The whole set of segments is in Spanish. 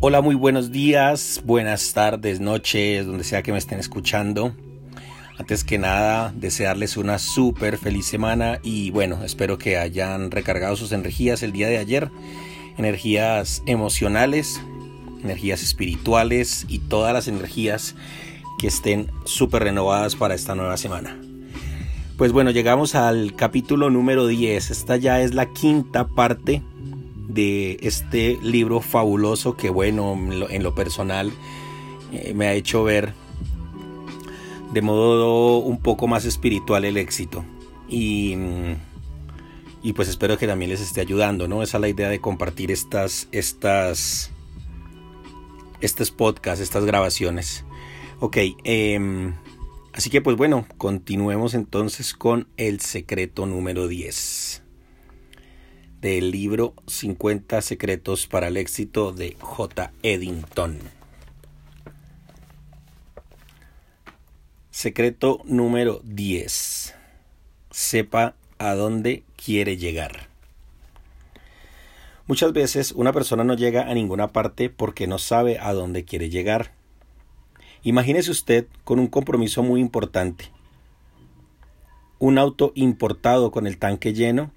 Hola, muy buenos días, buenas tardes, noches, donde sea que me estén escuchando. Antes que nada, desearles una súper feliz semana y bueno, espero que hayan recargado sus energías el día de ayer, energías emocionales, energías espirituales y todas las energías que estén súper renovadas para esta nueva semana. Pues bueno, llegamos al capítulo número 10. Esta ya es la quinta parte de este libro fabuloso que bueno, en lo, personal eh, me ha hecho ver de modo un poco más espiritual el éxito. Y, y pues espero que también les esté ayudando, ¿no? Esa es la idea de compartir estas, estas, estos podcasts, estas grabaciones. Ok, em, así que pues bueno, continuemos entonces con el secreto número 10 del libro 50 secretos para el éxito de J. Eddington. Secreto número 10. Sepa a dónde quiere llegar. Muchas veces una persona no llega a ninguna parte porque no sabe a dónde quiere llegar. Imagínese usted con un compromiso muy importante. Un auto importado con el tanque lleno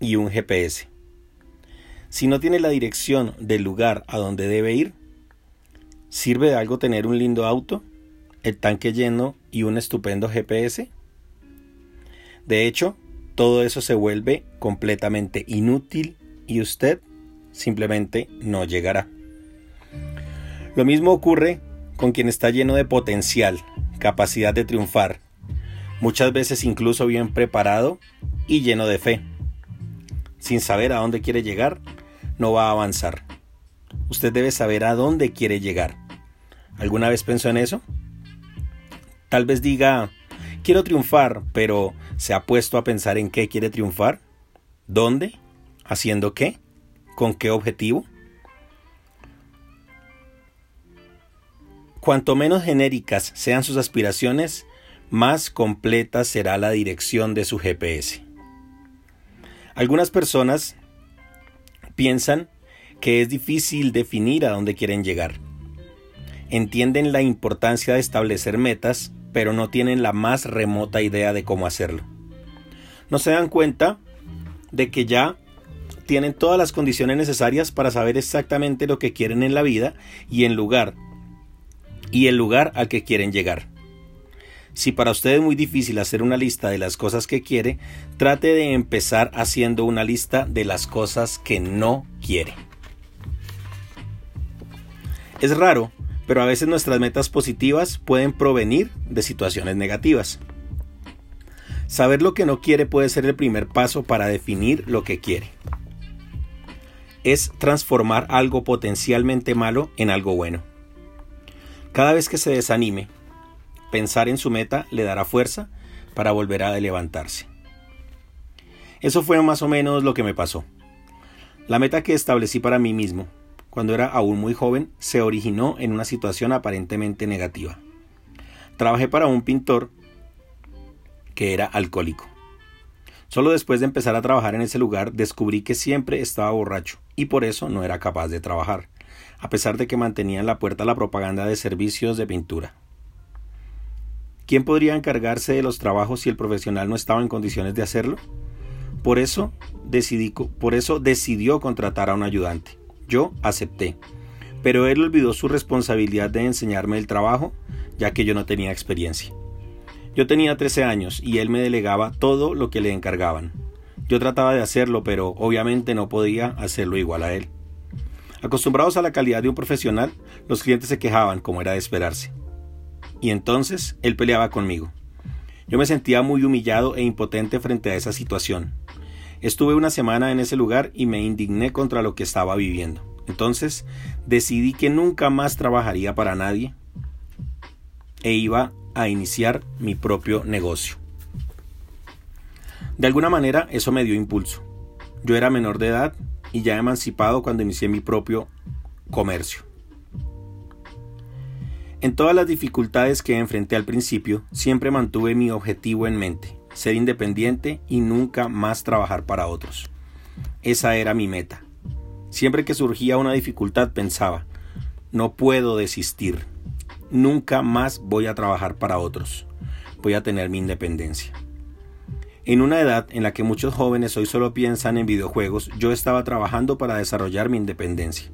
y un GPS. Si no tiene la dirección del lugar a donde debe ir, ¿sirve de algo tener un lindo auto, el tanque lleno y un estupendo GPS? De hecho, todo eso se vuelve completamente inútil y usted simplemente no llegará. Lo mismo ocurre con quien está lleno de potencial, capacidad de triunfar, muchas veces incluso bien preparado y lleno de fe sin saber a dónde quiere llegar, no va a avanzar. Usted debe saber a dónde quiere llegar. ¿Alguna vez pensó en eso? Tal vez diga, quiero triunfar, pero ¿se ha puesto a pensar en qué quiere triunfar? ¿Dónde? ¿Haciendo qué? ¿Con qué objetivo? Cuanto menos genéricas sean sus aspiraciones, más completa será la dirección de su GPS. Algunas personas piensan que es difícil definir a dónde quieren llegar. Entienden la importancia de establecer metas, pero no tienen la más remota idea de cómo hacerlo. No se dan cuenta de que ya tienen todas las condiciones necesarias para saber exactamente lo que quieren en la vida y en lugar y el lugar al que quieren llegar. Si para usted es muy difícil hacer una lista de las cosas que quiere, trate de empezar haciendo una lista de las cosas que no quiere. Es raro, pero a veces nuestras metas positivas pueden provenir de situaciones negativas. Saber lo que no quiere puede ser el primer paso para definir lo que quiere. Es transformar algo potencialmente malo en algo bueno. Cada vez que se desanime, Pensar en su meta le dará fuerza para volver a levantarse. Eso fue más o menos lo que me pasó. La meta que establecí para mí mismo, cuando era aún muy joven, se originó en una situación aparentemente negativa. Trabajé para un pintor que era alcohólico. Solo después de empezar a trabajar en ese lugar descubrí que siempre estaba borracho y por eso no era capaz de trabajar, a pesar de que mantenía en la puerta la propaganda de servicios de pintura. ¿Quién podría encargarse de los trabajos si el profesional no estaba en condiciones de hacerlo? Por eso, decidió contratar a un ayudante. Yo acepté, pero él olvidó su responsabilidad de enseñarme el trabajo, ya que yo no tenía experiencia. Yo tenía 13 años y él me delegaba todo lo que le encargaban. Yo trataba de hacerlo, pero obviamente no podía hacerlo igual a él. Acostumbrados a la calidad de un profesional, los clientes se quejaban, como era de esperarse y entonces él peleaba conmigo. Yo me sentía muy humillado e impotente frente a esa situación. Estuve una semana en ese lugar y me indigné contra lo que estaba viviendo. Entonces decidí que nunca más trabajaría para nadie e iba a iniciar mi propio negocio. De alguna manera eso me dio impulso. Yo era menor de edad y ya emancipado cuando inicié mi propio comercio. En todas las dificultades que enfrenté al principio, siempre mantuve mi objetivo en mente, ser independiente y nunca más trabajar para otros. Esa era mi meta. Siempre que surgía una dificultad pensaba, no puedo desistir, nunca más voy a trabajar para otros, voy a tener mi independencia. En una edad en la que muchos jóvenes hoy solo piensan en videojuegos, yo estaba trabajando para desarrollar mi independencia.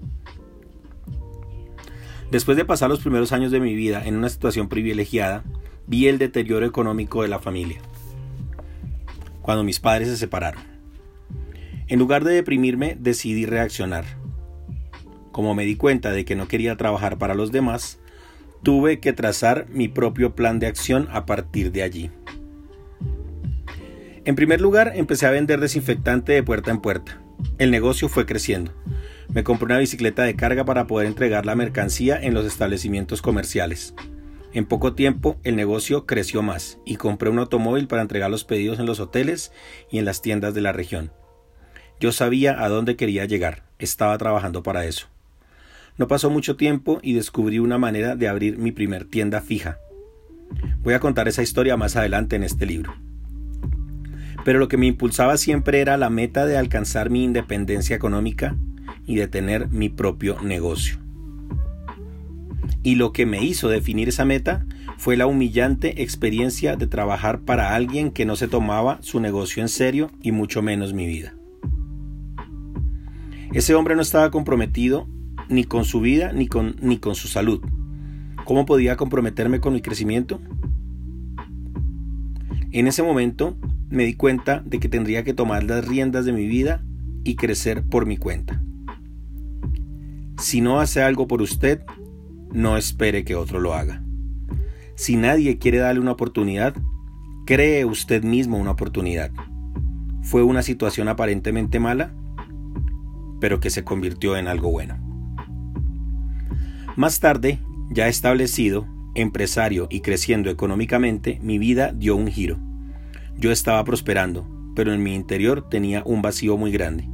Después de pasar los primeros años de mi vida en una situación privilegiada, vi el deterioro económico de la familia. Cuando mis padres se separaron. En lugar de deprimirme, decidí reaccionar. Como me di cuenta de que no quería trabajar para los demás, tuve que trazar mi propio plan de acción a partir de allí. En primer lugar, empecé a vender desinfectante de puerta en puerta. El negocio fue creciendo. Me compré una bicicleta de carga para poder entregar la mercancía en los establecimientos comerciales. En poco tiempo el negocio creció más y compré un automóvil para entregar los pedidos en los hoteles y en las tiendas de la región. Yo sabía a dónde quería llegar, estaba trabajando para eso. No pasó mucho tiempo y descubrí una manera de abrir mi primer tienda fija. Voy a contar esa historia más adelante en este libro pero lo que me impulsaba siempre era la meta de alcanzar mi independencia económica y de tener mi propio negocio. Y lo que me hizo definir esa meta fue la humillante experiencia de trabajar para alguien que no se tomaba su negocio en serio y mucho menos mi vida. Ese hombre no estaba comprometido ni con su vida ni con, ni con su salud. ¿Cómo podía comprometerme con mi crecimiento? En ese momento me di cuenta de que tendría que tomar las riendas de mi vida y crecer por mi cuenta. Si no hace algo por usted, no espere que otro lo haga. Si nadie quiere darle una oportunidad, cree usted mismo una oportunidad. Fue una situación aparentemente mala, pero que se convirtió en algo bueno. Más tarde, ya establecido, empresario y creciendo económicamente, mi vida dio un giro. Yo estaba prosperando, pero en mi interior tenía un vacío muy grande.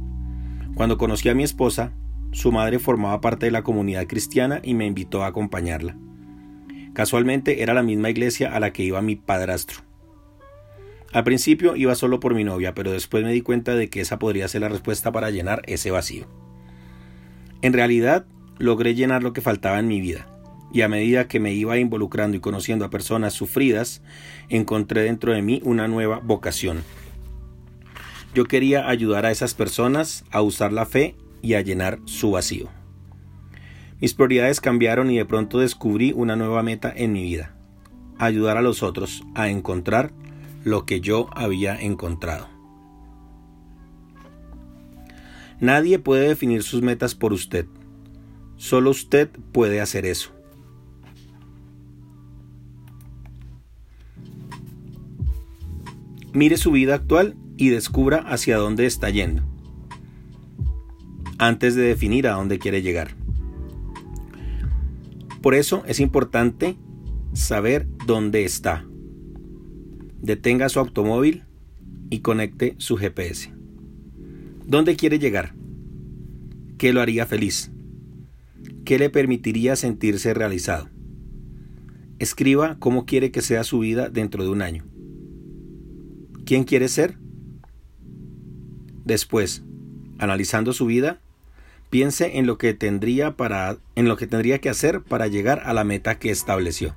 Cuando conocí a mi esposa, su madre formaba parte de la comunidad cristiana y me invitó a acompañarla. Casualmente era la misma iglesia a la que iba mi padrastro. Al principio iba solo por mi novia, pero después me di cuenta de que esa podría ser la respuesta para llenar ese vacío. En realidad, logré llenar lo que faltaba en mi vida y a medida que me iba involucrando y conociendo a personas sufridas, encontré dentro de mí una nueva vocación. Yo quería ayudar a esas personas a usar la fe y a llenar su vacío. Mis prioridades cambiaron y de pronto descubrí una nueva meta en mi vida, ayudar a los otros a encontrar lo que yo había encontrado. Nadie puede definir sus metas por usted. Solo usted puede hacer eso. Mire su vida actual y descubra hacia dónde está yendo, antes de definir a dónde quiere llegar. Por eso es importante saber dónde está. Detenga su automóvil y conecte su GPS. ¿Dónde quiere llegar? ¿Qué lo haría feliz? ¿Qué le permitiría sentirse realizado? Escriba cómo quiere que sea su vida dentro de un año. ¿Quién quiere ser? Después, analizando su vida, piense en lo que tendría para en lo que tendría que hacer para llegar a la meta que estableció.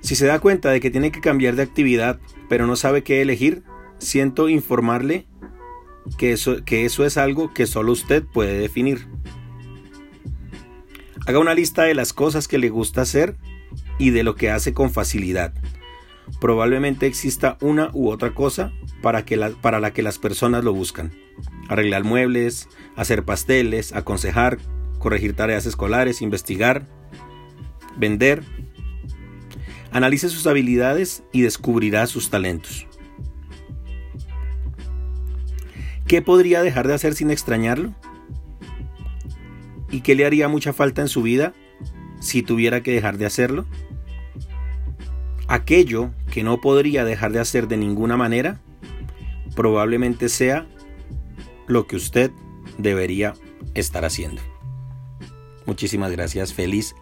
Si se da cuenta de que tiene que cambiar de actividad, pero no sabe qué elegir, siento informarle que eso, que eso es algo que solo usted puede definir. Haga una lista de las cosas que le gusta hacer y de lo que hace con facilidad probablemente exista una u otra cosa para, que la, para la que las personas lo buscan. Arreglar muebles, hacer pasteles, aconsejar, corregir tareas escolares, investigar, vender. Analice sus habilidades y descubrirá sus talentos. ¿Qué podría dejar de hacer sin extrañarlo? ¿Y qué le haría mucha falta en su vida si tuviera que dejar de hacerlo? Aquello que no podría dejar de hacer de ninguna manera, probablemente sea lo que usted debería estar haciendo. Muchísimas gracias. Feliz,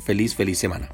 feliz, feliz semana.